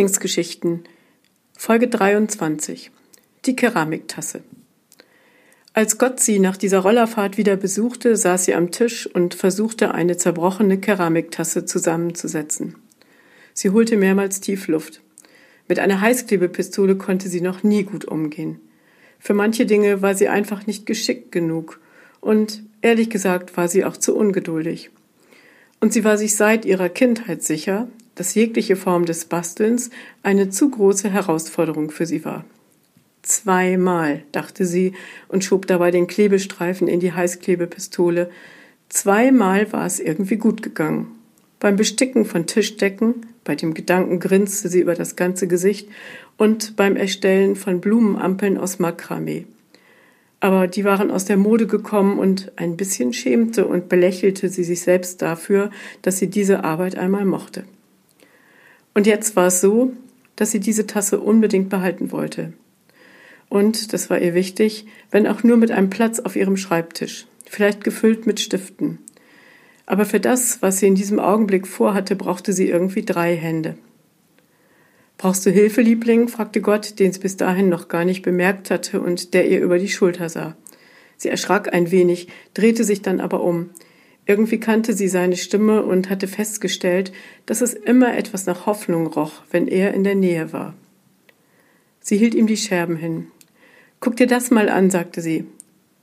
Lieblingsgeschichten Folge 23 Die Keramiktasse Als Gott sie nach dieser Rollerfahrt wieder besuchte, saß sie am Tisch und versuchte, eine zerbrochene Keramiktasse zusammenzusetzen. Sie holte mehrmals Tiefluft. Mit einer Heißklebepistole konnte sie noch nie gut umgehen. Für manche Dinge war sie einfach nicht geschickt genug und ehrlich gesagt war sie auch zu ungeduldig. Und sie war sich seit ihrer Kindheit sicher, dass jegliche Form des Bastelns eine zu große Herausforderung für sie war. Zweimal, dachte sie und schob dabei den Klebestreifen in die Heißklebepistole. Zweimal war es irgendwie gut gegangen. Beim Besticken von Tischdecken, bei dem Gedanken grinste sie über das ganze Gesicht und beim Erstellen von Blumenampeln aus Makramee. Aber die waren aus der Mode gekommen und ein bisschen schämte und belächelte sie sich selbst dafür, dass sie diese Arbeit einmal mochte. Und jetzt war es so, dass sie diese Tasse unbedingt behalten wollte. Und, das war ihr wichtig, wenn auch nur mit einem Platz auf ihrem Schreibtisch, vielleicht gefüllt mit Stiften. Aber für das, was sie in diesem Augenblick vorhatte, brauchte sie irgendwie drei Hände. Brauchst du Hilfe, Liebling? fragte Gott, den sie bis dahin noch gar nicht bemerkt hatte und der ihr über die Schulter sah. Sie erschrak ein wenig, drehte sich dann aber um. Irgendwie kannte sie seine Stimme und hatte festgestellt, dass es immer etwas nach Hoffnung roch, wenn er in der Nähe war. Sie hielt ihm die Scherben hin. Guck dir das mal an, sagte sie.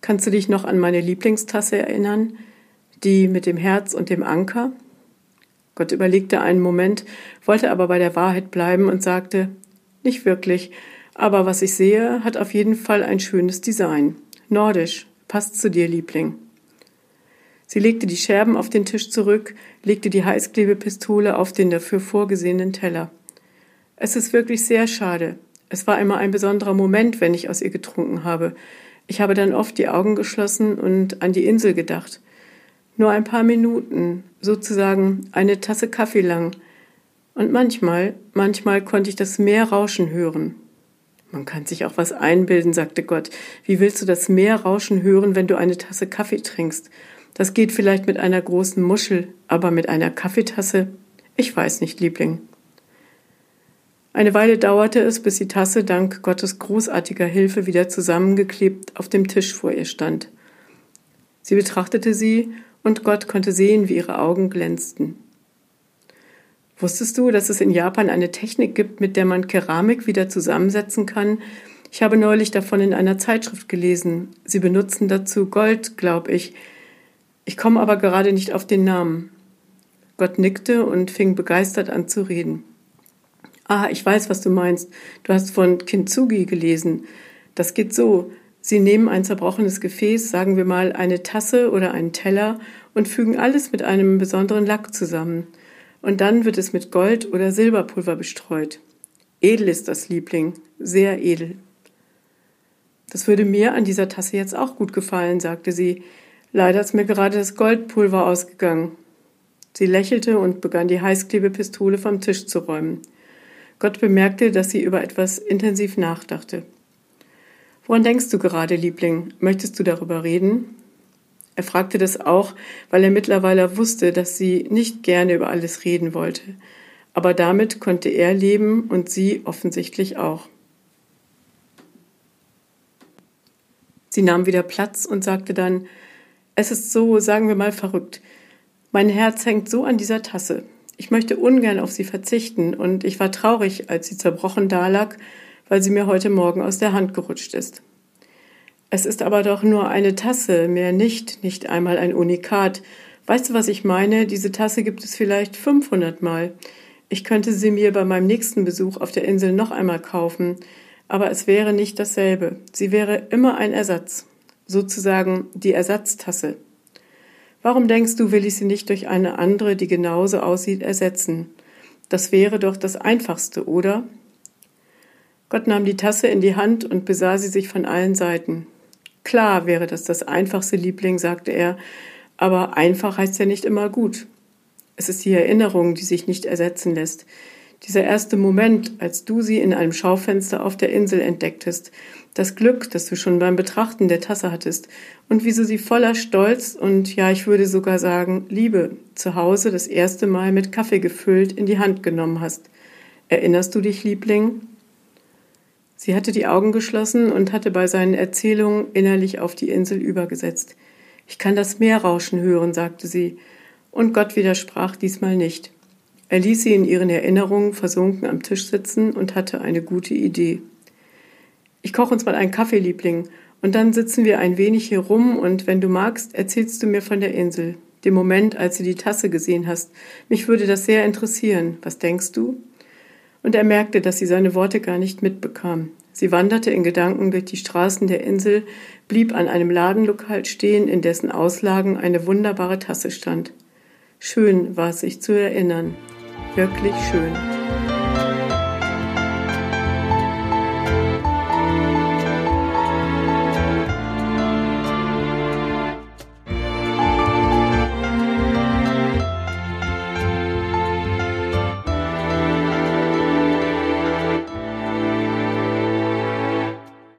Kannst du dich noch an meine Lieblingstasse erinnern? Die mit dem Herz und dem Anker? Gott überlegte einen Moment, wollte aber bei der Wahrheit bleiben und sagte, nicht wirklich, aber was ich sehe, hat auf jeden Fall ein schönes Design. Nordisch, passt zu dir, Liebling. Sie legte die Scherben auf den Tisch zurück, legte die Heißklebepistole auf den dafür vorgesehenen Teller. Es ist wirklich sehr schade. Es war immer ein besonderer Moment, wenn ich aus ihr getrunken habe. Ich habe dann oft die Augen geschlossen und an die Insel gedacht. Nur ein paar Minuten, sozusagen eine Tasse Kaffee lang. Und manchmal, manchmal konnte ich das Meer rauschen hören. Man kann sich auch was einbilden, sagte Gott. Wie willst du das Meer rauschen hören, wenn du eine Tasse Kaffee trinkst? Das geht vielleicht mit einer großen Muschel, aber mit einer Kaffeetasse? Ich weiß nicht, Liebling. Eine Weile dauerte es, bis die Tasse dank Gottes großartiger Hilfe wieder zusammengeklebt auf dem Tisch vor ihr stand. Sie betrachtete sie, und Gott konnte sehen, wie ihre Augen glänzten. Wusstest du, dass es in Japan eine Technik gibt, mit der man Keramik wieder zusammensetzen kann? Ich habe neulich davon in einer Zeitschrift gelesen. Sie benutzen dazu Gold, glaube ich, ich komme aber gerade nicht auf den Namen. Gott nickte und fing begeistert an zu reden. Ah, ich weiß, was du meinst. Du hast von Kintsugi gelesen. Das geht so. Sie nehmen ein zerbrochenes Gefäß, sagen wir mal eine Tasse oder einen Teller, und fügen alles mit einem besonderen Lack zusammen. Und dann wird es mit Gold oder Silberpulver bestreut. Edel ist das Liebling, sehr edel. Das würde mir an dieser Tasse jetzt auch gut gefallen, sagte sie. Leider ist mir gerade das Goldpulver ausgegangen. Sie lächelte und begann die Heißklebepistole vom Tisch zu räumen. Gott bemerkte, dass sie über etwas intensiv nachdachte. Woran denkst du gerade, Liebling? Möchtest du darüber reden? Er fragte das auch, weil er mittlerweile wusste, dass sie nicht gerne über alles reden wollte. Aber damit konnte er leben und sie offensichtlich auch. Sie nahm wieder Platz und sagte dann, es ist so, sagen wir mal, verrückt. Mein Herz hängt so an dieser Tasse. Ich möchte ungern auf sie verzichten und ich war traurig, als sie zerbrochen dalag, weil sie mir heute Morgen aus der Hand gerutscht ist. Es ist aber doch nur eine Tasse, mehr nicht, nicht einmal ein Unikat. Weißt du, was ich meine? Diese Tasse gibt es vielleicht 500 Mal. Ich könnte sie mir bei meinem nächsten Besuch auf der Insel noch einmal kaufen, aber es wäre nicht dasselbe. Sie wäre immer ein Ersatz sozusagen die Ersatztasse. Warum denkst du, will ich sie nicht durch eine andere, die genauso aussieht, ersetzen? Das wäre doch das Einfachste, oder? Gott nahm die Tasse in die Hand und besah sie sich von allen Seiten. Klar wäre das das einfachste Liebling, sagte er, aber einfach heißt ja nicht immer gut. Es ist die Erinnerung, die sich nicht ersetzen lässt. Dieser erste Moment, als du sie in einem Schaufenster auf der Insel entdecktest, das Glück, das du schon beim Betrachten der Tasse hattest, und wie du sie voller Stolz und ja, ich würde sogar sagen, Liebe zu Hause das erste Mal mit Kaffee gefüllt in die Hand genommen hast. Erinnerst du dich, Liebling? Sie hatte die Augen geschlossen und hatte bei seinen Erzählungen innerlich auf die Insel übergesetzt. Ich kann das Meer rauschen hören, sagte sie, und Gott widersprach diesmal nicht. Er ließ sie in ihren Erinnerungen versunken am Tisch sitzen und hatte eine gute Idee. Ich koche uns mal einen Kaffee, Liebling, und dann sitzen wir ein wenig hier rum und wenn du magst, erzählst du mir von der Insel, dem Moment, als du die Tasse gesehen hast. Mich würde das sehr interessieren. Was denkst du? Und er merkte, dass sie seine Worte gar nicht mitbekam. Sie wanderte in Gedanken durch die Straßen der Insel, blieb an einem Ladenlokal stehen, in dessen Auslagen eine wunderbare Tasse stand. Schön war es sich zu erinnern. Wirklich schön.